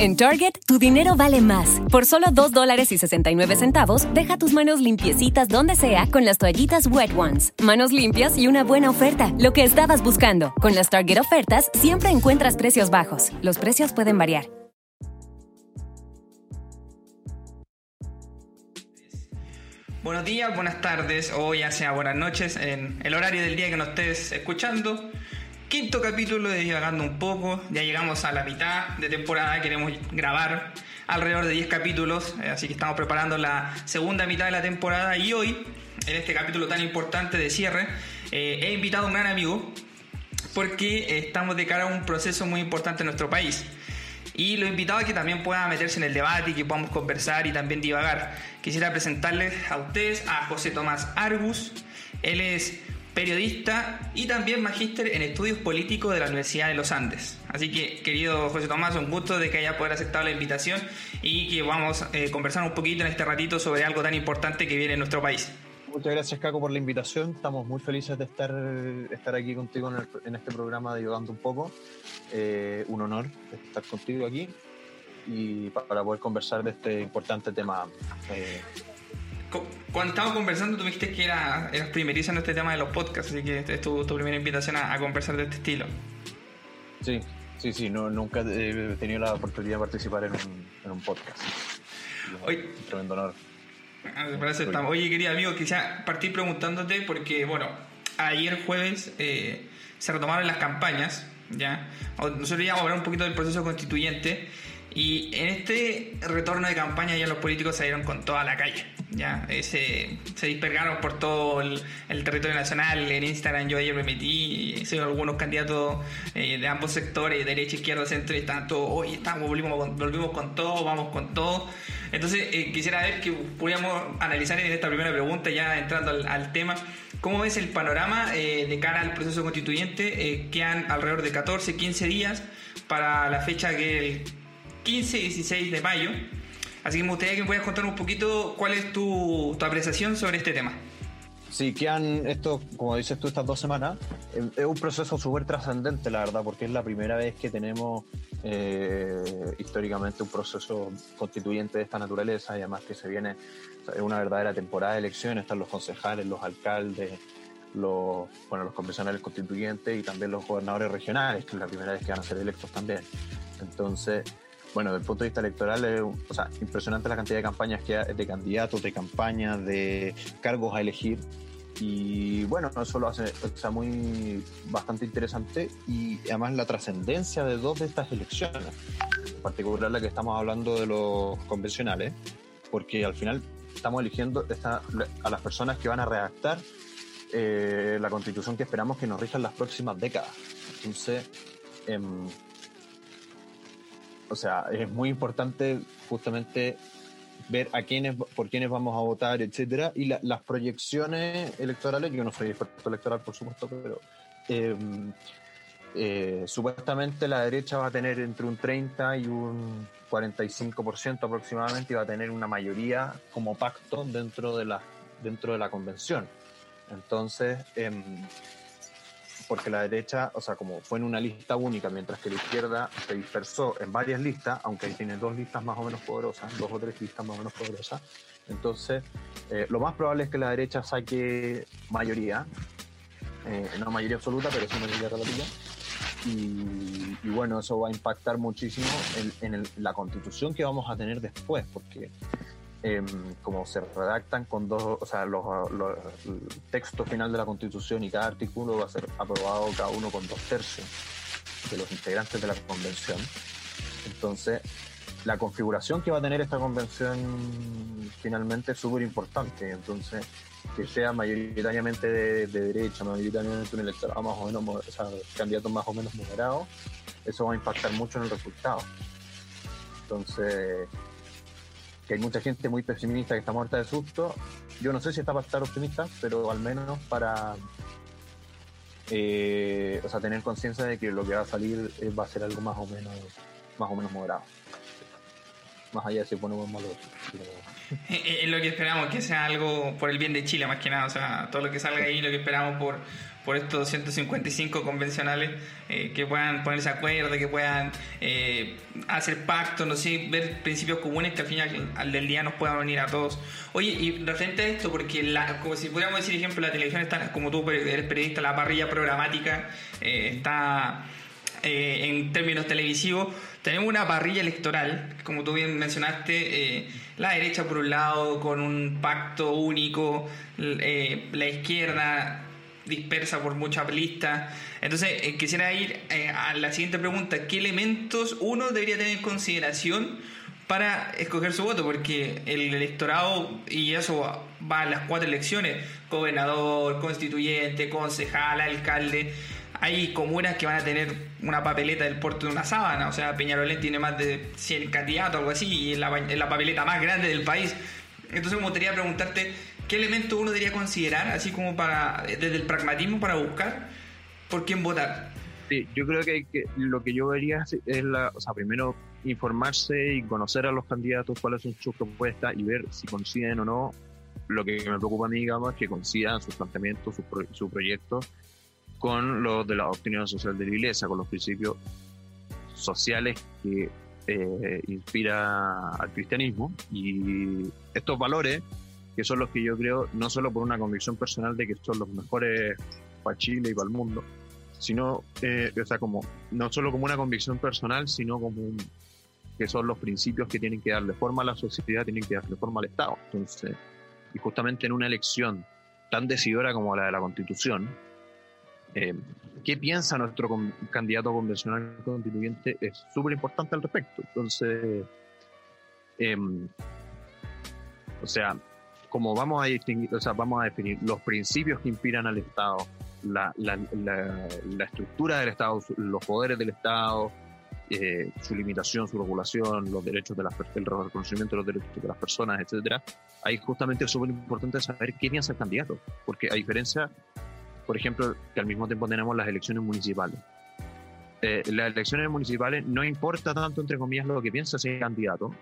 En Target, tu dinero vale más. Por solo 2 dólares y 69 centavos, deja tus manos limpiecitas donde sea con las toallitas Wet Ones. Manos limpias y una buena oferta. Lo que estabas buscando. Con las Target ofertas, siempre encuentras precios bajos. Los precios pueden variar. Buenos días, buenas tardes o ya sea buenas noches en el horario del día que nos estés escuchando. Quinto capítulo de Divagando un poco, ya llegamos a la mitad de temporada, queremos grabar alrededor de 10 capítulos, eh, así que estamos preparando la segunda mitad de la temporada y hoy, en este capítulo tan importante de cierre, eh, he invitado a un gran amigo porque estamos de cara a un proceso muy importante en nuestro país. Y lo he invitado a que también pueda meterse en el debate y que podamos conversar y también divagar. Quisiera presentarles a ustedes a José Tomás Argus. Él es periodista y también magíster en estudios políticos de la Universidad de los Andes. Así que, querido José Tomás, un gusto de que haya poder aceptado la invitación y que vamos a eh, conversar un poquito en este ratito sobre algo tan importante que viene en nuestro país. Muchas gracias, Caco, por la invitación. Estamos muy felices de estar, estar aquí contigo en, este programa de Yogando un poco. Eh, un honor estar contigo aquí y para poder conversar de este importante tema. Eh, cuando estábamos conversando, tú dijiste que era, eras primeriza en este tema de los podcasts, así que es tu, primera invitación a, conversar de este estilo. Sí, sí, sí, no, nunca he tenido la oportunidad de participar en un, podcast. Hoy, tremendo honor. Ah, Oye, querido amigo, quisiera partir preguntándote porque, bueno, ayer jueves eh, se retomaron las campañas, ¿ya? Nosotros ya vamos a hablar un poquito del proceso constituyente y en este retorno de campaña ya los políticos salieron con toda la calle. Ya se, se dispergaron por todo el, territorio nacional. En Instagram yo ayer me metí y algunos candidatos eh, de ambos sectores, derecha, izquierda, centro, y tanto hoy estamos, volvimos, volvimos con todo, vamos con todo. Entonces eh, quisiera ver que pudiéramos analizar en esta primera pregunta, ya entrando al, tema, ¿cómo ves el panorama eh, de cara al proceso constituyente? quedan alrededor de 14, 15 días para la fecha que el 15 y 16 de mayo. Así que me gustaría que me puedas contar un poquito cuál es tu, apreciación sobre este tema. Sí, quedan esto, como dices tú, estas dos semanas. Es un proceso súper trascendente, la verdad, porque es la primera vez que tenemos eh, históricamente un proceso constituyente de esta naturaleza y además que se viene una verdadera temporada de elecciones. Están los concejales, los alcaldes, los, bueno, los convencionales constituyentes y también los gobernadores regionales, que es la primera vez que van a ser electos también. Entonces, bueno, desde el punto de vista electoral, es o sea, impresionante la cantidad de campañas que hay, de candidatos, de campañas, de cargos a elegir. Y bueno, eso lo hace o sea, muy bastante interesante y además la trascendencia de dos de estas elecciones, en particular la que estamos hablando de los convencionales, porque al final estamos eligiendo a las personas que van a redactar eh, la constitución que esperamos que nos rijan las próximas décadas. Entonces, eh, o sea, es muy importante justamente ver a quiénes, por quiénes vamos a votar, etcétera, y las proyecciones electorales, yo no soy experto electoral, por supuesto, pero em, eh, supuestamente la derecha va a tener entre un 30 y un 45% aproximadamente y va a tener una mayoría como pacto dentro de la, dentro de la convención. Entonces, eh, porque la derecha, o sea, como fue en una lista única, mientras que la izquierda se dispersó en varias listas, aunque ahí tiene dos listas más o menos poderosas, dos o tres listas más o menos poderosas, entonces eh, lo más probable es que la derecha saque mayoría, eh, no mayoría absoluta, pero sí mayoría relativa. Y, bueno, eso va a impactar muchísimo en la constitución que vamos a tener después, porque eh, como se redactan con dos, o sea, los, el texto final de la Constitución y cada artículo va a ser aprobado cada uno con dos tercios de los integrantes de la convención. Entonces, la configuración que va a tener esta convención finalmente es súper importante. Entonces, que sea mayoritariamente de, derecha, mayoritariamente un electorado más o menos, o sea, candidatos más o menos moderados, eso va a impactar mucho en el resultado. Entonces, que hay mucha gente muy pesimista que está muerta de susto. Yo no sé si está para estar optimista, pero al menos para eh, o sea, tener conciencia de que lo que va a salir va a ser algo más o menos, más o menos moderado. más allá de si ponemos malo. Es lo que esperamos, que sea algo por el bien de Chile más que nada, o sea, todo lo que salga ahí, lo que esperamos por, por estos 255 convencionales, eh, que puedan ponerse acuerdo, que puedan eh, hacer pactos, no sé, ver principios comunes que al final al del día nos puedan unir a todos. Oye, y referente a esto, porque la, como si pudiéramos decir, ejemplo, la televisión está, como tú eres periodista, la parrilla programática eh, está en términos televisivos, tenemos una parrilla electoral, como tú bien mencionaste, la derecha por un lado con un pacto único, la izquierda dispersa por muchas listas. Entonces, eh, quisiera ir eh, a la siguiente pregunta. ¿Qué elementos uno debería tener en consideración para escoger su voto? Porque el electorado, y eso va a las cuatro elecciones, gobernador, constituyente, concejal, alcalde, hay comunas que van a tener una papeleta del puerto de una sábana, o sea, Peñarolén tiene más de 100 candidatos, algo así, y es la, la papeleta más grande del país. Entonces me gustaría preguntarte ¿Qué elemento uno debería considerar, así como para desde el pragmatismo, para buscar por quién votar? Sí, yo creo que, lo que yo vería es, la, o sea, primero informarse y conocer a los candidatos, cuáles son sus propuestas y ver si coinciden o no. Lo que me preocupa a mí, digamos, es que coincidan sus planteamientos, sus su proyectos con los de la doctrina social de la Iglesia, con los principios sociales que eh, inspira al cristianismo. Y estos valores que son los que yo creo, no solo por una convicción personal de que son los mejores para Chile y para el mundo, sino, eh, o sea, como, no solo como una convicción personal, sino como que son los principios que tienen que darle forma a la sociedad, tienen que darle forma al Estado. Entonces, y justamente en una elección tan decidora como la de la Constitución, eh, ¿qué piensa nuestro candidato convencional constituyente? Es súper importante al respecto. Entonces, em, o sea, como vamos a distinguir, o sea, vamos a definir los principios que inspiran al Estado, la, la, la, estructura del Estado, los poderes del Estado, eh, su limitación, su regulación, los derechos de las el reconocimiento de los derechos de las personas, etcétera. Ahí justamente es súper importante saber qué piensa el candidato, porque a diferencia, por ejemplo, que al mismo tiempo tenemos las elecciones municipales. Eh, las elecciones municipales no importa tanto, entre comillas, lo que piensa ese candidato,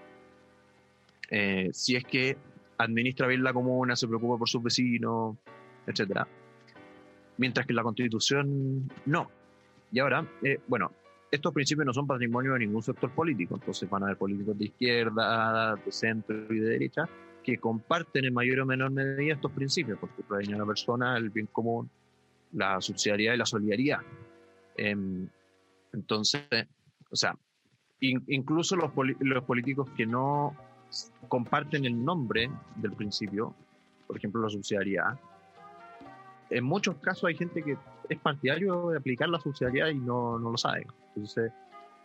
eh, si es que administra bien la comuna, se preocupa por sus vecinos, etcétera. Mientras que la constitución no. Y ahora, eh, bueno, estos principios no son patrimonio de ningún sector político, entonces van a haber políticos de izquierda, de centro y de derecha que comparten en mayor o menor medida estos principios, porque a la persona, el bien común, la subsidiariedad y la solidaridad. Em, entonces, o sea, incluso los, los políticos que no comparten el nombre del principio, por ejemplo la subsidiariedad, en muchos casos hay gente que es partidario de aplicar la subsidiariedad y no, no lo sabe. Entonces,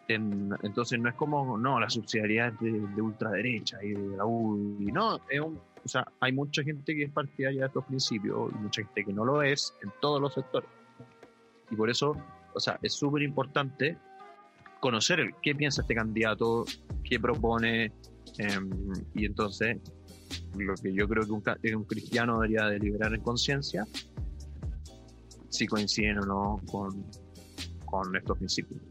entonces no es como, no, la subsidiariedad es de, ultraderecha y de la U. Y no, es un, o sea, hay mucha gente que es partidaria de estos principios y mucha gente que no lo es en todos los sectores. Y por eso, o sea, es súper importante conocer qué piensa este candidato, qué propone, Em, y entonces, lo que yo creo que un, cristiano debería deliberar en conciencia, si coinciden o no con, estos principios.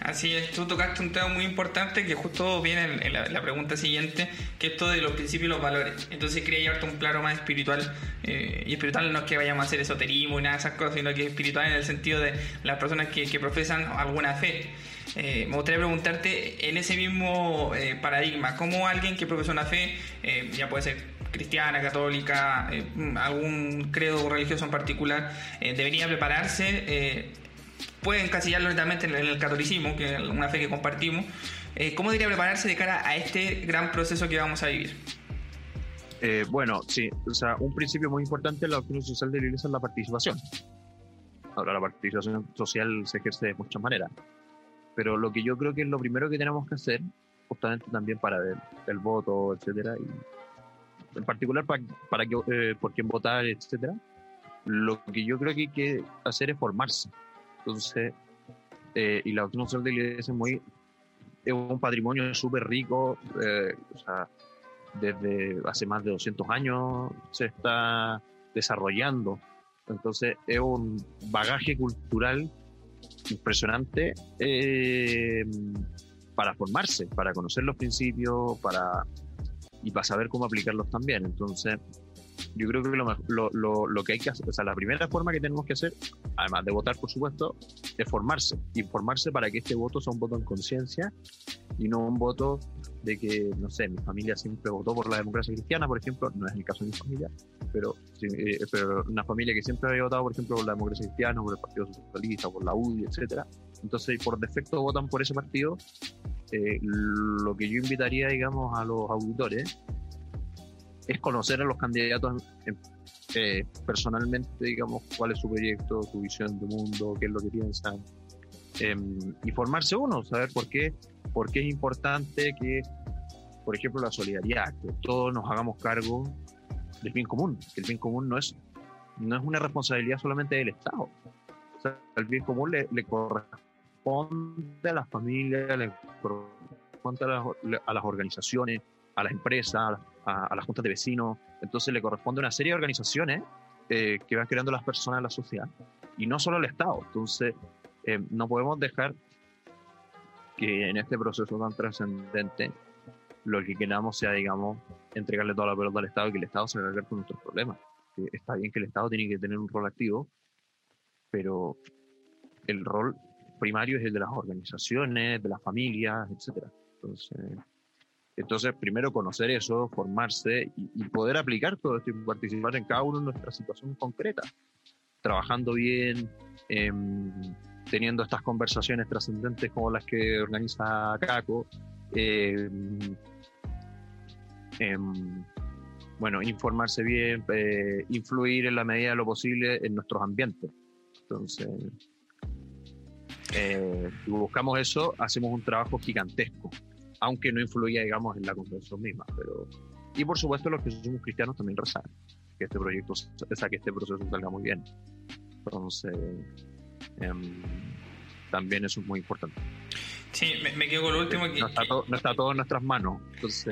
Así es, tú tocaste un tema muy importante que justo viene en, la, pregunta siguiente, que es esto de los principios y los valores. Entonces quería llevarte un claro más espiritual, eh, y espiritual no es que vayamos a hacer esoterismo y nada de esas cosas, sino que es espiritual en el sentido de las personas que profesan alguna fe. Eh, me gustaría preguntarte en ese mismo eh, paradigma, ¿cómo alguien que profesa una fe, eh, ya puede ser cristiana, católica, algún credo religioso en particular, debería prepararse? puede encasillarlo netamente en el catolicismo, que es una fe que compartimos. ¿Cómo debería prepararse de cara a este gran proceso que vamos a vivir? bueno, sí, o sea, un principio muy importante en la doctrina social de la Iglesia es la participación. Ahora, la participación social se ejerce de muchas maneras pero lo que yo creo que es lo primero que tenemos que hacer, justamente también para el, el voto, etcétera, y en particular para, para que, eh, por quién votar, etcétera, lo que yo creo que hay que hacer es formarse. Entonces, eh, y la doctrina social de la iglesia es muy, es un patrimonio súper rico, eh, o sea, desde hace más de 200 años se está desarrollando. Entonces, es un bagaje cultural impresionante eh, para formarse, para conocer los principios, para y para saber cómo aplicarlos también. Entonces, yo creo que lo, lo, lo, que hay que hacer, o sea, la primera forma que tenemos que hacer, además de votar, por supuesto, es formarse. Informarse para que este voto sea un voto en conciencia y no un voto de que, no sé, mi familia siempre votó por la democracia cristiana, por ejemplo, no es el caso de mi familia, pero, eh, pero una familia que siempre había votado, por ejemplo, por la democracia cristiana, por el Partido Socialista, por la UDI, etcétera. Entonces, por defecto votan por ese partido. Eh, lo que yo invitaría, digamos, a los auditores es conocer a los candidatos eh, personalmente, digamos, cuál es su proyecto, su visión de mundo, qué es lo que piensan, em, y formarse uno, saber por qué, por qué es importante que, por ejemplo, la solidaridad, que todos nos hagamos cargo del bien común, el bien común no es, no es una responsabilidad solamente del Estado. O sea, el bien común le, corresponde a las familias, le corresponde a las, organizaciones, a las empresas, a, las juntas de vecinos. Entonces le corresponde a una serie de organizaciones eh, que van creando las personas en la sociedad y no solo el Estado. Entonces eh, no podemos dejar que en este proceso tan trascendente lo que queramos sea, digamos, entregarle toda la pelota al Estado y que el Estado se haga con nuestros problemas. está bien que el Estado tiene que tener un rol activo, pero el rol primario es el de las organizaciones, de las familias, etcétera. Entonces, entonces, primero conocer eso, formarse y, poder aplicar todo esto y participar en cada uno de nuestra situación concreta, trabajando bien, em, teniendo estas conversaciones trascendentes como las que organiza CACO. Em, em, bueno, informarse bien, eh, influir en la medida de lo posible en nuestros ambientes. Entonces, eh, si buscamos eso, hacemos un trabajo gigantesco aunque no influía, digamos, en la convención misma. Pero, y por supuesto, los que somos cristianos también rezan que este proyecto, o sea, que este proceso salga muy bien. Entonces, em, también eso es muy importante. Sí, me, quedo con lo último. Que, no, está todo, no está todo en nuestras manos.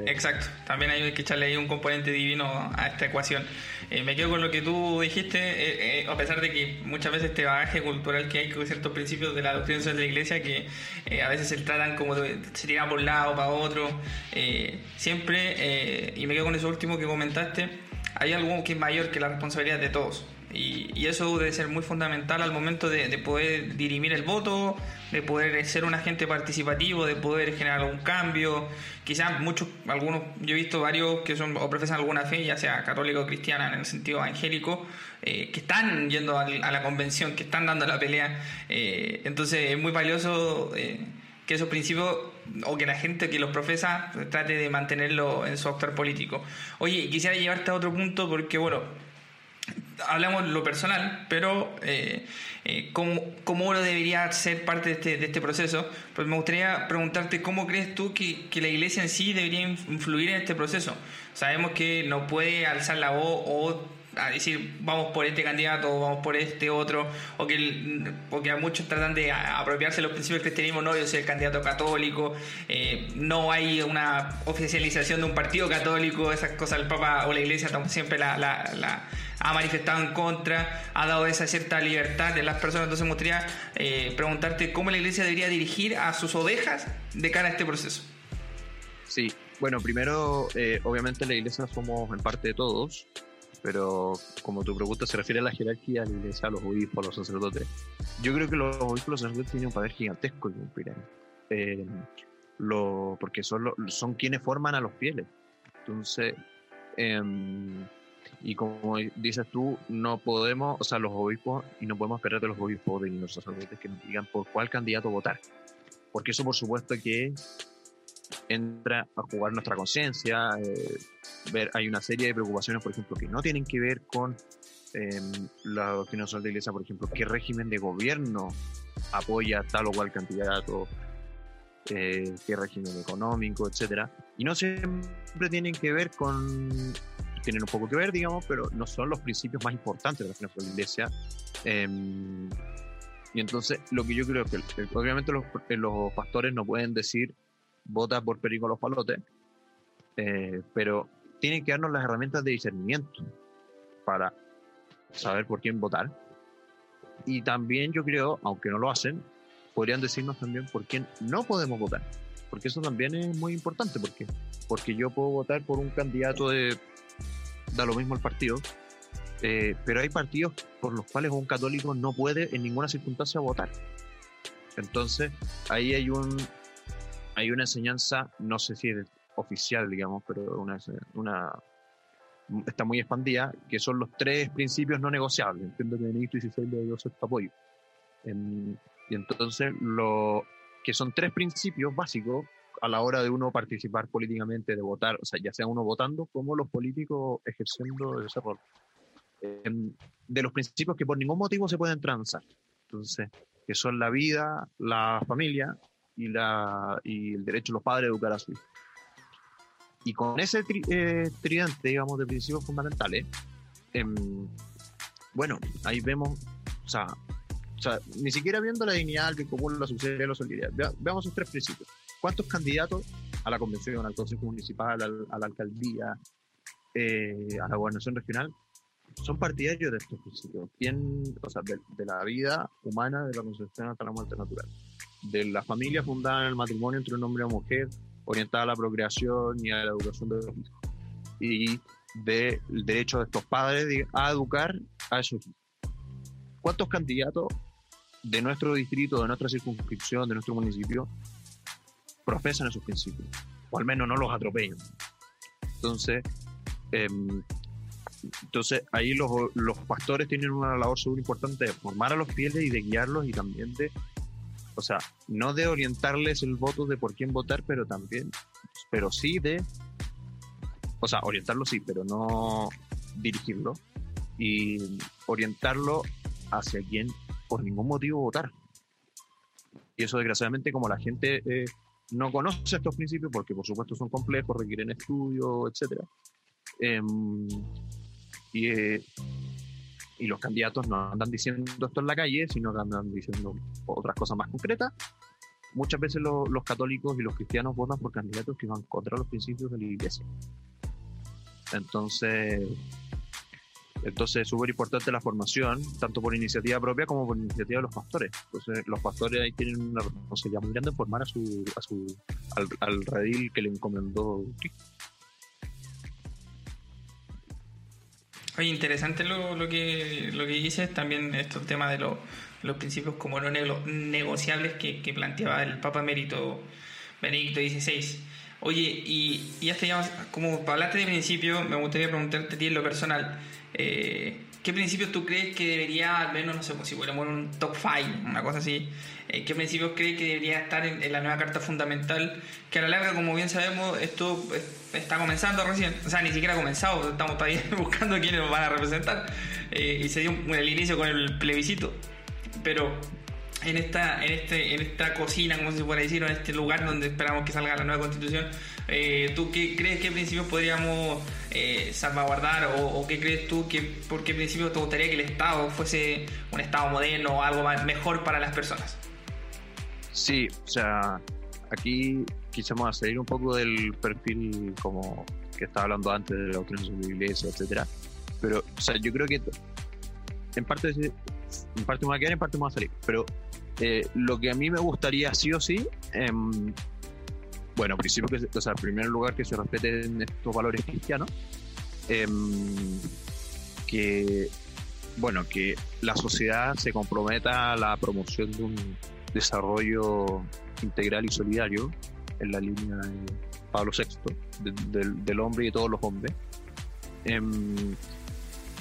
Exacto, también hay que echarle ahí un componente divino a esta ecuación. Eh, me quedo con lo que tú dijiste, eh, eh, a pesar de que muchas veces este bagaje cultural que hay con ciertos principios de la doctrina de la iglesia que a veces se tratan como de, se tiran por un lado, para otro. siempre, y me quedo con eso último que comentaste, hay algo que es mayor que la responsabilidad de todos. Y, eso debe ser muy fundamental al momento de, poder dirimir el voto, de poder ser un agente participativo, de poder generar algún cambio. Quizás muchos, algunos, yo he visto varios que son o profesan alguna fe, ya sea católica o cristiana en el sentido evangélico, eh, que están yendo a, la convención, que están dando la pelea. Eh, entonces es muy valioso eh, que esos principios o que la gente que los profesa trate de mantenerlo en su actor político. Oye, quisiera llevarte a otro punto porque, bueno, hablamos lo personal, pero eh, eh, ¿cómo, uno debería ser parte de este, de este, proceso? Pues me gustaría preguntarte cómo crees tú que, que, la iglesia en sí debería influir en este proceso. Sabemos que no puede alzar la voz o a decir vamos por este candidato o vamos por este otro, o que, porque a muchos tratan de apropiarse los principios del cristianismo, no, yo soy el candidato católico, eh, no hay una oficialización de un partido católico, esas cosas el Papa o la Iglesia siempre la, la, ha manifestado en contra, ha dado esa cierta libertad de las personas, entonces me gustaría eh, preguntarte cómo la Iglesia debería dirigir a sus ovejas de cara a este proceso. Sí, bueno, primero, eh, obviamente la iglesia somos en parte de todos, pero como tu pregunta se refiere a la jerarquía de la iglesia, a los obispos, a los sacerdotes, yo creo que los obispos los sacerdotes tienen un poder gigantesco en cumplir eh, lo, porque son, son quienes forman a los fieles. Entonces, em, y como dices tú, no podemos, o sea, los obispos, y no podemos esperar de los obispos de los sacerdotes que nos digan por cuál candidato votar. Porque eso, por supuesto, que entra a jugar nuestra conciencia, eh, hay una serie de preocupaciones, por ejemplo, que no tienen que ver con eh, la doctrina social de iglesia, por ejemplo, qué régimen de gobierno apoya tal o cual candidato, eh, qué régimen económico, etcétera, y no siempre tienen que ver con, tienen un poco que ver, digamos, pero no son los principios más importantes de la iglesia. Em, y entonces, lo que yo creo que, obviamente, los, los pastores no pueden decir vota por Perico los Palotes, eh, pero tienen que darnos las herramientas de discernimiento para saber por quién votar. Y también yo creo, aunque no lo hacen, podrían decirnos también por quién no podemos votar. Porque eso también es muy importante, porque, porque yo puedo votar por un candidato de, da lo mismo el partido, eh, pero hay partidos por los cuales un católico no puede en ninguna circunstancia votar. Entonces, ahí hay un hay una enseñanza, no sé si es oficial, digamos, pero una, una está muy expandida, que son los tres principios no negociables. Entiendo que Benedicto XVI le dio cierto apoyo. y entonces, lo que son tres principios básicos a la hora de uno participar políticamente, de votar, o sea, ya sea uno votando como los políticos ejerciendo ese rol. de los principios que por ningún motivo se pueden transar. Entonces, que son la vida, la familia y, la, y el derecho de los padres a educar a su hijo. Y con ese eh, tridente, digamos, de principios fundamentales, em, bueno, ahí vemos, o sea, o sea, ni siquiera viendo la dignidad, que común, la subsidiariedad la solidaridad. veamos esos tres principios. ¿Cuántos candidatos a la convención, al consejo municipal, a la alcaldía, eh, a la gobernación regional son partidarios de estos principios, ¿Quién, o sea, de, la vida humana, de la concepción hasta la muerte natural, de la familia fundada en el matrimonio entre un hombre y una mujer, orientada a la procreación y a la educación de los hijos, y del derecho de estos padres a educar a esos hijos. ¿Cuántos candidatos de nuestro distrito, de nuestra circunscripción, de nuestro municipio, profesan esos principios? O al menos no los atropellan. Entonces, eh, entonces ahí los, los pastores tienen una labor súper importante de formar a los fieles y de guiarlos y también de, o sea, no de orientarles el voto de por quién votar, pero también, pero sí de, o sea, orientarlo sí, pero no dirigirlo y orientarlo hacia quien por ningún motivo votar. Y eso desgraciadamente como la gente eh, no conoce estos principios, porque por supuesto son complejos, requieren estudio, etc. Eh, y, los candidatos no andan diciendo esto en la calle, sino que andan diciendo otras cosas más concretas. Muchas veces los católicos y los cristianos votan por candidatos que van contra los principios de la iglesia. Entonces, entonces es súper importante la formación, tanto por iniciativa propia como por iniciativa de los pastores. Entonces, los pastores ahí tienen una responsabilidad muy grande en formar a su, a su, al, al redil que le encomendó Cristo. Oye, interesante lo, lo, que, lo que dices, también estos temas de los principios como no negociables que, que, planteaba el Papa Emérito Benedicto XVI. Oye, y, y hasta ya, como para hablarte de principios, me gustaría preguntarte a ti en lo personal, eh, ¿qué principios tú crees que debería, al menos, no sé, pues, si fuéramos un top 5, una cosa así, eh, ¿qué principios crees que debería estar en, la nueva Carta Fundamental? Que a la larga, como bien sabemos, esto está comenzando recién, o sea, ni siquiera ha comenzado, estamos todavía buscando quiénes nos van a representar, eh, y se dio el inicio con el plebiscito, pero en esta, en este, en esta cocina, como se puede decir, en este lugar donde esperamos que salga la nueva constitución, eh, ¿tú qué crees que principios podríamos salvaguardar o, qué crees tú que por qué principios te gustaría que el Estado fuese un Estado moderno o algo mejor para las personas? Sí, o sea, aquí quisimos salir un poco del perfil como que estaba hablando antes de la doctrina de la iglesia, etcétera. Pero, o sea, yo creo que en parte, en parte me va a quedar, en parte me va a salir. Pero eh, lo que a mí me gustaría sí o sí, em, bueno, principio que, o sea, en primer lugar que se respeten estos valores cristianos, em, que, bueno, que la sociedad se comprometa a la promoción de un desarrollo integral y solidario en la línea de Pablo VI, del hombre y de todos los hombres, em,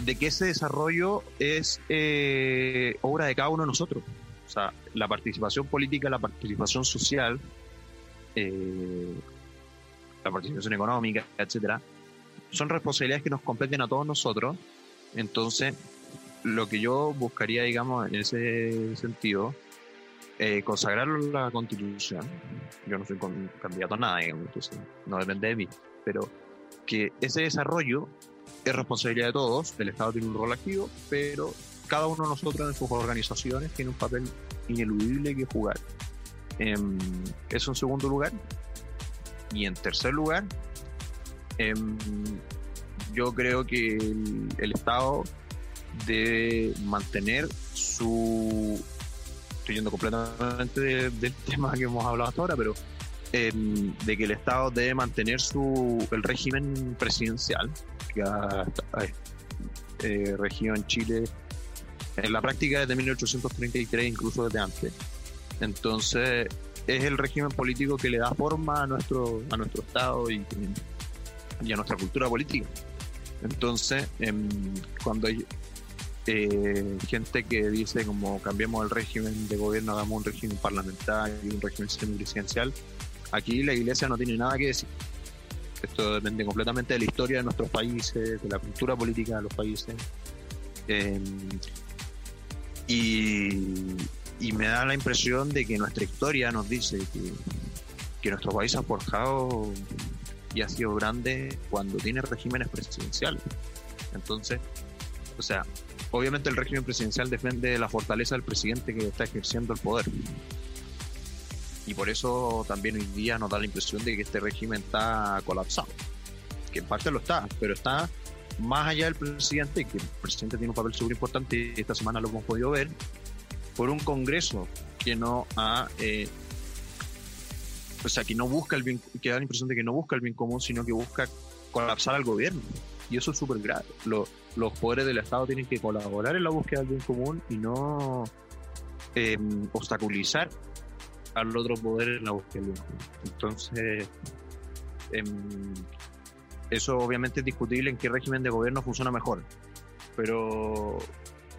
de que ese desarrollo es eh, obra de cada uno de nosotros. O sea, la participación política, la participación social, eh, la participación económica, etcétera, son responsabilidades que nos competen a todos nosotros. Entonces, lo que yo buscaría, digamos, en ese sentido, eh, consagrar la constitución, yo no soy candidato a nada, entonces no depende de mí, pero que ese desarrollo es responsabilidad de todos, el Estado tiene un rol activo, pero cada uno de nosotros en sus organizaciones tiene un papel ineludible que jugar. Em, eso en segundo lugar. Y en tercer lugar, em, yo creo que el Estado debe mantener su estoy yendo completamente del tema que hemos hablado hasta ahora, pero em, de que el Estado debe mantener su el régimen presidencial que ha, eh, regido en Chile en la práctica desde 1833, incluso desde antes. Entonces, es el régimen político que le da forma a nuestro, a nuestro Estado y, a nuestra cultura política. Entonces, em, cuando hay eh, gente que dice como cambiemos el régimen de gobierno, hagamos un régimen parlamentario y un régimen semipresidencial, aquí la iglesia no tiene nada que decir. Esto depende completamente de la historia de nuestros países, de la cultura política de los países. Em, y, y, me da la impresión de que nuestra historia nos dice que, que nuestro país ha forjado y ha sido grande cuando tiene regímenes presidenciales. Entonces, o sea, obviamente el régimen presidencial depende la fortaleza del presidente que está ejerciendo el poder. Y por eso también hoy día nos da la impresión de que este régimen está colapsado. Que en parte lo está, pero está más allá del presidente, que el presidente tiene un papel súper importante esta semana lo hemos podido ver, por un Congreso que no ha eh, o sea, que no busca el bien, que da la impresión de que no busca el bien común, sino que busca colapsar al gobierno. Y eso es súper grave. los poderes del Estado tienen que colaborar en la búsqueda del bien común y no em, obstaculizar al otro poder en la búsqueda del bien común. Entonces, em, eso obviamente es discutible en qué régimen de gobierno funciona mejor. Pero,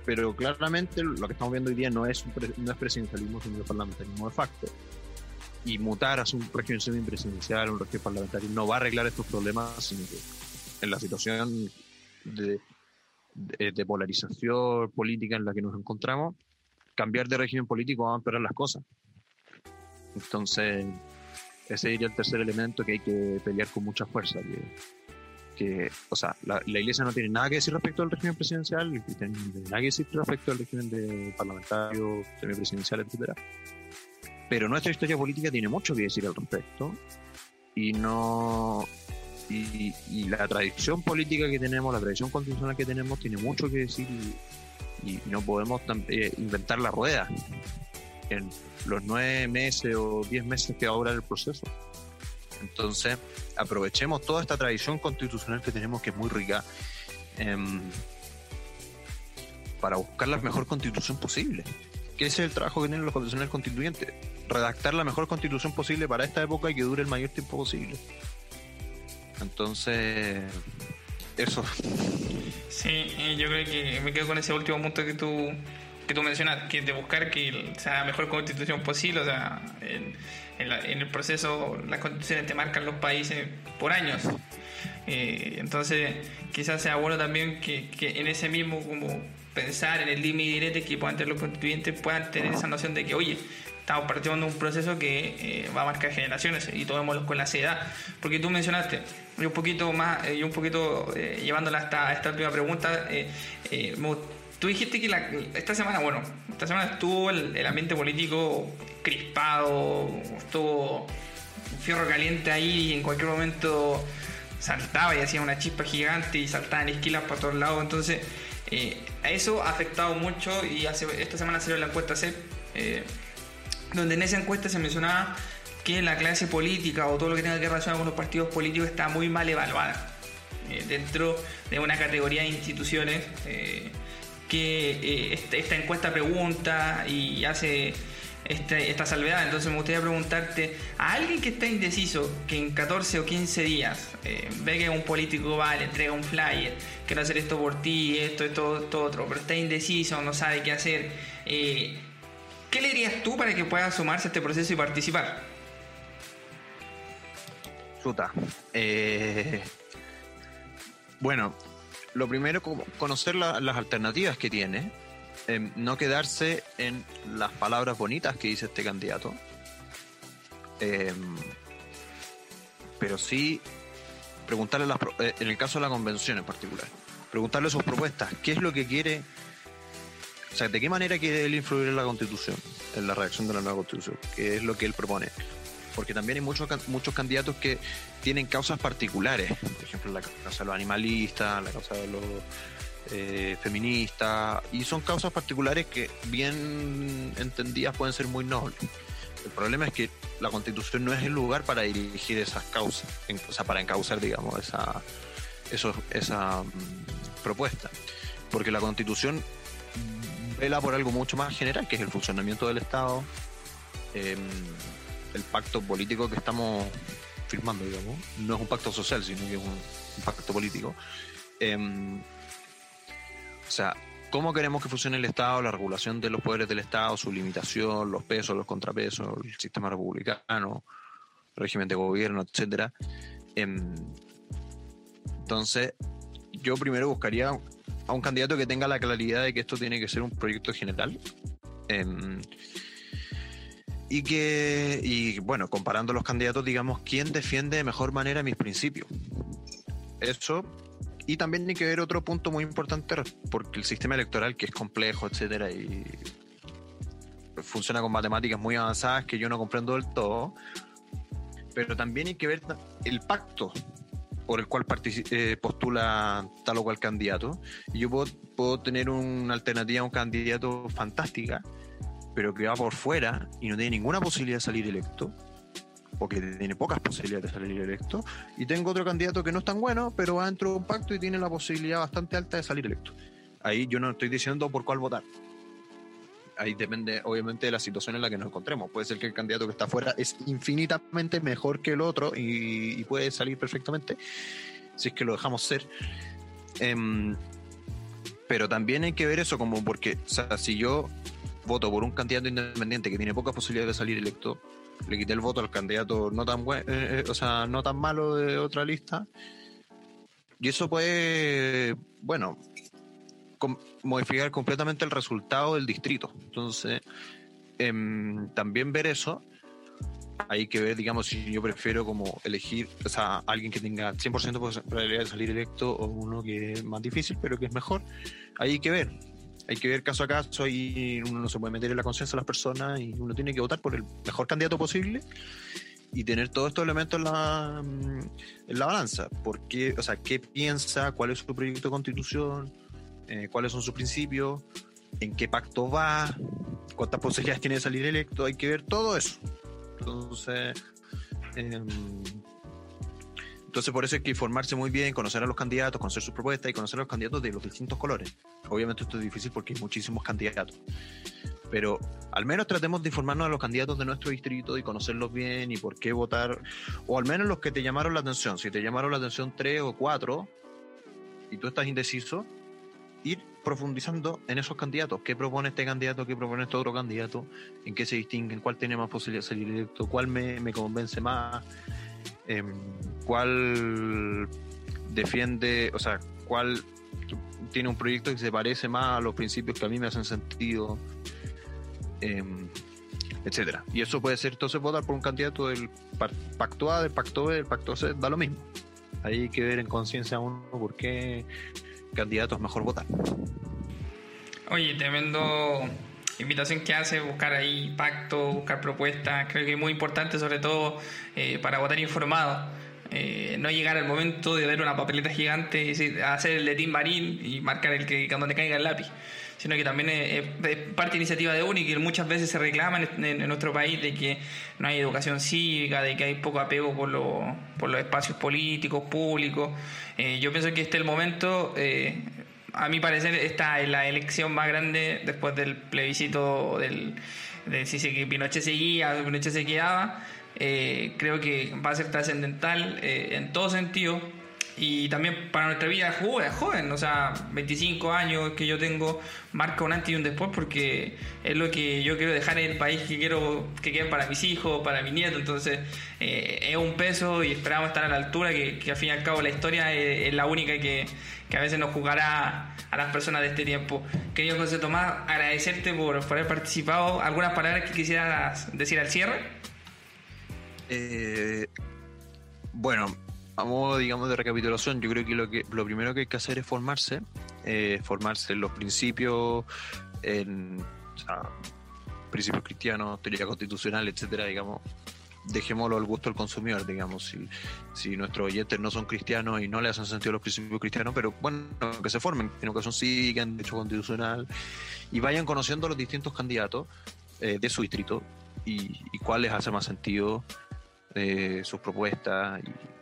pero claramente lo que estamos viendo hoy día no es, no es presidencialismo, sino parlamentarismo de facto y mutar a un régimen semipresidencial, un régimen parlamentario, no va a arreglar estos problemas, sino que en la situación de, de, polarización política en la que nos encontramos, cambiar de régimen político va a empeorar las cosas. Entonces, ese sería el tercer elemento que hay que pelear con mucha fuerza. Que o sea, la, Iglesia no tiene nada que decir respecto al régimen presidencial, no tiene nada que decir respecto al régimen de parlamentario, semipresidencial, etcétera pero nuestra historia política tiene mucho que decir al respecto y no y, la tradición política que tenemos, la tradición constitucional que tenemos tiene mucho que decir y, no podemos eh, inventar la rueda en los nueve meses o diez meses que va a durar el proceso. Entonces, aprovechemos toda esta tradición constitucional que tenemos, que es muy rica, em, para buscar la mejor constitución posible. Que ese es el trabajo que tienen los constitucionales constituyentes redactar la mejor constitución posible para esta época y que dure el mayor tiempo posible. Entonces, eso. Sí, yo creo que me quedo con ese último punto que tú que tú mencionas, que de buscar que sea la mejor constitución posible, o sea, en, en, el proceso las constituciones te marcan los países por años. Eh, entonces, quizás sea bueno también que, en ese mismo como pensar en el límite directo que puedan tener los constituyentes puedan tener esa noción de que, oye, estamos partiendo de un proceso que eh, va a marcar generaciones y tomémoslo con la seriedad. Porque tú mencionaste, y un poquito más, eh, y un poquito llevándola hasta esta última pregunta, tú dijiste que esta semana, bueno, esta semana estuvo el, ambiente político crispado, estuvo un fierro caliente ahí y en cualquier momento saltaba y hacía una chispa gigante y saltaban esquilas para todos lados. Entonces, a eso ha afectado mucho y hace, esta semana salió la encuesta CEP donde en esa encuesta se mencionaba que la clase política o todo lo que tenga que relacionar con los partidos políticos está muy mal evaluada eh, dentro de una categoría de instituciones eh, que eh, esta, encuesta pregunta y hace este, esta salvedad. Entonces me gustaría preguntarte, a alguien que está indeciso, que en 14 o 15 días ve que un político va, le entrega un flyer, quiero hacer esto por ti, esto, esto, esto otro, pero está indeciso, no sabe qué hacer, ¿Qué le dirías tú para que pueda sumarse a este proceso y participar? Chuta. Eh, bueno, lo primero, conocer las alternativas que tiene. Em, no quedarse en las palabras bonitas que dice este candidato. Em, pero sí preguntarle, las, eh, en el caso de la convención en particular, preguntarle sus propuestas, qué es lo que quiere o sea, ¿de qué manera quiere él influir en la constitución, en la redacción de la nueva constitución? ¿Qué es lo que él propone? Porque también hay muchos, muchos candidatos que tienen causas particulares, por ejemplo, la causa de los animalistas, la causa de los eh, feministas, y son causas particulares que, bien entendidas, pueden ser muy nobles. El problema es que la constitución no es el lugar para dirigir esas causas, o sea, para encauzar, digamos, esa, esa mm, propuesta. Porque la constitución vela por algo mucho más general, que es el funcionamiento del Estado, em, el pacto político que estamos firmando, digamos. No es un pacto social, sino que es un, pacto político. Em, o sea, cómo queremos que funcione el Estado, la regulación de los poderes del Estado, su limitación, los pesos, los contrapesos, el sistema republicano, el régimen de gobierno, etcétera. Em, entonces, yo primero buscaría a un candidato que tenga la claridad de que esto tiene que ser un proyecto general. Em, y que, y bueno, comparando los candidatos, digamos, quién defiende de mejor manera mis principios. Eso. Y también hay que ver otro punto muy importante, porque el sistema electoral, que es complejo, etcétera, y funciona con matemáticas muy avanzadas que yo no comprendo del todo, pero también hay que ver el pacto por el cual eh, postula tal o cual candidato. Y yo puedo, puedo tener una alternativa a un candidato fantástica, pero que va por fuera y no tiene ninguna posibilidad de salir electo, o que tiene pocas posibilidades de salir electo, y tengo otro candidato que no es tan bueno, pero va dentro de un pacto y tiene la posibilidad bastante alta de salir electo. Ahí yo no estoy diciendo por cuál votar ahí depende obviamente de la situación en la que nos encontremos. Puede ser que el candidato que está afuera es infinitamente mejor que el otro y, puede salir perfectamente, si es que lo dejamos ser. Em, pero también hay que ver eso como porque, o sea, si yo voto por un candidato independiente que tiene pocas posibilidades de salir electo, le quité el voto al candidato no tan bueno, eh, eh, o sea, no tan malo de otra lista. Y eso puede, bueno, modificar completamente el resultado del distrito. Entonces, em, también ver eso, hay que ver, digamos, si yo prefiero como elegir, o sea, alguien que tenga 100% de probabilidad de salir electo o uno que es más difícil, pero que es mejor. Hay que ver. Hay que ver caso a caso y uno no se puede meter en la conciencia de las personas y uno tiene que votar por el mejor candidato posible y tener todos estos elementos en la, en la balanza. Porque, o sea, qué piensa, cuál es su proyecto de constitución, eh, cuáles son sus principios, en qué pacto va, cuántas posibilidades tiene de salir electo, hay que ver todo eso. Entonces, em, entonces por eso hay que informarse muy bien, conocer a los candidatos, conocer sus propuestas y conocer a los candidatos de los distintos colores. Obviamente esto es difícil porque hay muchísimos candidatos. Pero al menos tratemos de informarnos a los candidatos de nuestro distrito y conocerlos bien y por qué votar, o al menos los que te llamaron la atención. Si te llamaron la atención tres o cuatro y tú estás indeciso, ir profundizando en esos candidatos. ¿Qué propone este candidato? ¿Qué propone este otro candidato? ¿En qué se distinguen? ¿Cuál tiene más posibilidad de salir electo? ¿Cuál me, convence más? Em, ¿Cuál defiende, o sea, cuál tiene un proyecto que se parece más a los principios que a mí me hacen sentido? Em, etcétera. Y eso puede ser entonces votar por un candidato del pacto A, del pacto B, del pacto C, da lo mismo. Hay que ver en conciencia uno por qué candidatos mejor votar. Oye, tremendo invitación que hace, buscar ahí pacto, buscar propuestas, creo que es muy importante sobre todo eh, para votar informado. Eh, no llegar al momento de ver una papeleta gigante y hacer el de Tim Marín y marcar el que te caiga el lápiz sino que también es, parte de iniciativa de UNI, que muchas veces se reclama en, nuestro país de que no hay educación cívica, de que hay poco apego por, por los espacios políticos, públicos. Eh, yo pienso que este es el momento, eh, a mi parecer, esta es la elección más grande después del plebiscito del, de si Pinochet seguía Pinochet se quedaba. Eh, creo que va a ser trascendental en todo sentido y también para nuestra vida joven, joven, o sea, 25 años que yo tengo, marca un antes y un después porque es lo que yo quiero dejar en el país que quiero que quede para mis hijos, para mis nietos, entonces eh, es un peso y esperamos estar a la altura, que, que al fin y al cabo la historia es, la única que, que, a veces nos jugará a las personas de este tiempo. Querido José Tomás, agradecerte por, por haber participado. ¿Algunas palabras que quisieras decir al cierre? Eh, bueno, a modo, digamos, de recapitulación, yo creo que lo, que lo primero que hay que hacer es formarse, eh, formarse en los principios, en principios cristianos, teoría constitucional, etcétera, digamos, dejémoslo al gusto del consumidor, digamos, si, si nuestros oyentes no son cristianos y no le hacen sentido los principios cristianos, pero bueno, que se formen en educación cívica, en derecho constitucional, y vayan conociendo los distintos candidatos eh, de su distrito y, y cuál les más sentido eh, sus propuestas y,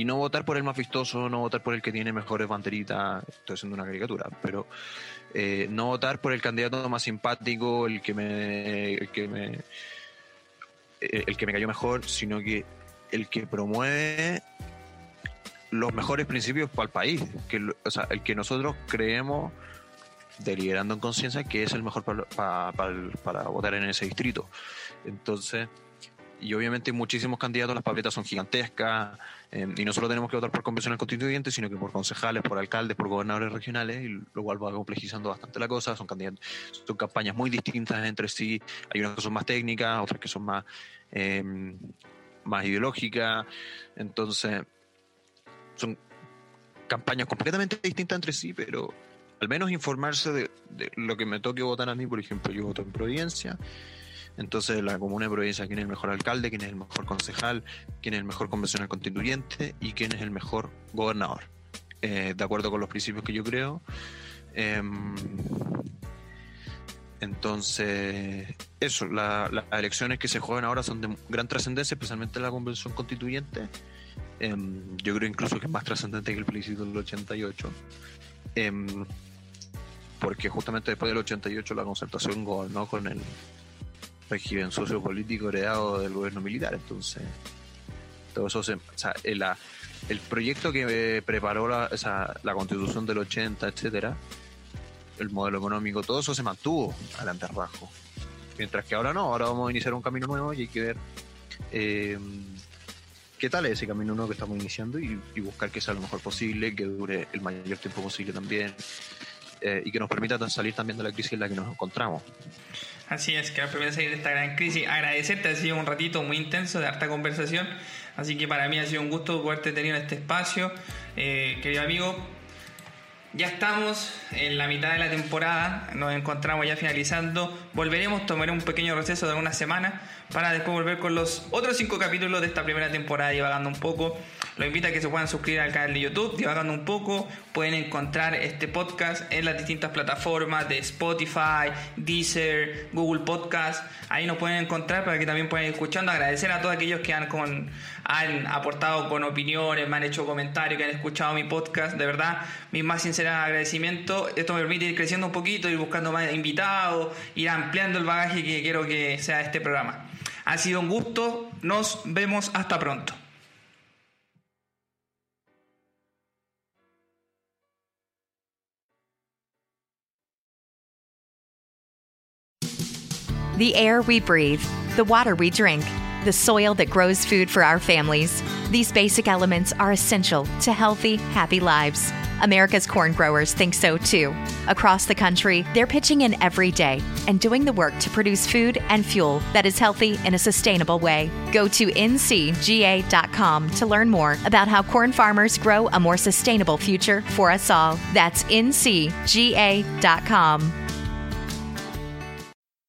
y, no votar por el más vistoso, no votar por el que tiene mejores banderitas, estoy haciendo una caricatura, pero eh, no votar por el candidato más simpático, el que me, el que me, eh, el que me cayó mejor, sino que el que promueve los mejores principios para el país, que, o sea, el que nosotros creemos deliberando en conciencia que es el mejor para, para, para, para, votar en ese distrito. Entonces, y obviamente muchísimos candidatos, las papeletas son gigantescas, eh, y no solo tenemos que votar por convenciones constituyentes, sino que por concejales, por alcaldes, por gobernadores regionales, y lo cual va complejizando bastante la cosa, son candidatos, son campañas muy distintas entre sí, hay unas que son más técnicas, otras que son más, eh, más ideológicas, entonces son campañas completamente distintas entre sí, pero al menos informarse de, de, lo que me toque votar a mí, por ejemplo, yo voto en Providencia, entonces la comuna de Providencia, quién es el mejor alcalde, quién es el mejor concejal, quién es el mejor convencional constituyente y quién es el mejor gobernador, eh, de acuerdo con los principios que yo creo. Eh, entonces, eso, la, las elecciones que se juegan ahora son de gran trascendencia, especialmente la convención constituyente. Eh, yo creo incluso que es más trascendente que el plebiscito del 88 porque justamente después del 88 la concertación gobernó con el régimen sociopolítico heredado del gobierno militar. Entonces, todo eso se. O sea, el, el proyecto que preparó la, o la constitución del 80, etcétera, el modelo económico, todo eso se mantuvo adelante abajo. Mientras que ahora no, ahora vamos a iniciar un camino nuevo y hay que ver eh, qué tal es ese camino nuevo que estamos iniciando y, y, buscar que sea lo mejor posible, que dure el mayor tiempo posible también eh, y que nos permita salir también de la crisis en la que nos encontramos. Así es, que nos permite salir de esta gran crisis. Agradecerte, ha sido un ratito muy intenso de harta conversación, así que para mí ha sido un gusto poderte tener en este espacio. Eh, querido amigo, ya estamos en la mitad de la temporada, nos encontramos ya finalizando. Volveremos, tomaré un pequeño receso de una semana para después volver con los otros cinco capítulos de esta primera temporada, divagando un poco. Los invito a que se puedan suscribir al canal de YouTube, divagando un poco. Pueden encontrar este podcast en las distintas plataformas de Spotify, Deezer, Google Podcast. Ahí nos pueden encontrar para que también puedan ir escuchando. Agradecer a todos aquellos que han, con, han aportado con opiniones, me han hecho comentarios, que han escuchado mi podcast. De verdad, mi más sincero agradecimiento. Esto me permite ir creciendo un poquito, ir buscando más invitados, ir ampliando el bagaje que quiero que sea este programa. Ha sido un gusto. Nos vemos hasta pronto. The air we breathe, the water we drink, the soil that grows food for our families. These basic elements are essential to healthy, happy lives. America's corn growers think so too. Across the country, they're pitching in every day and doing the work to produce food and fuel that is healthy in a sustainable way. Go to ncga.com to learn more about how corn farmers grow a more sustainable future for us all. That's ncga.com.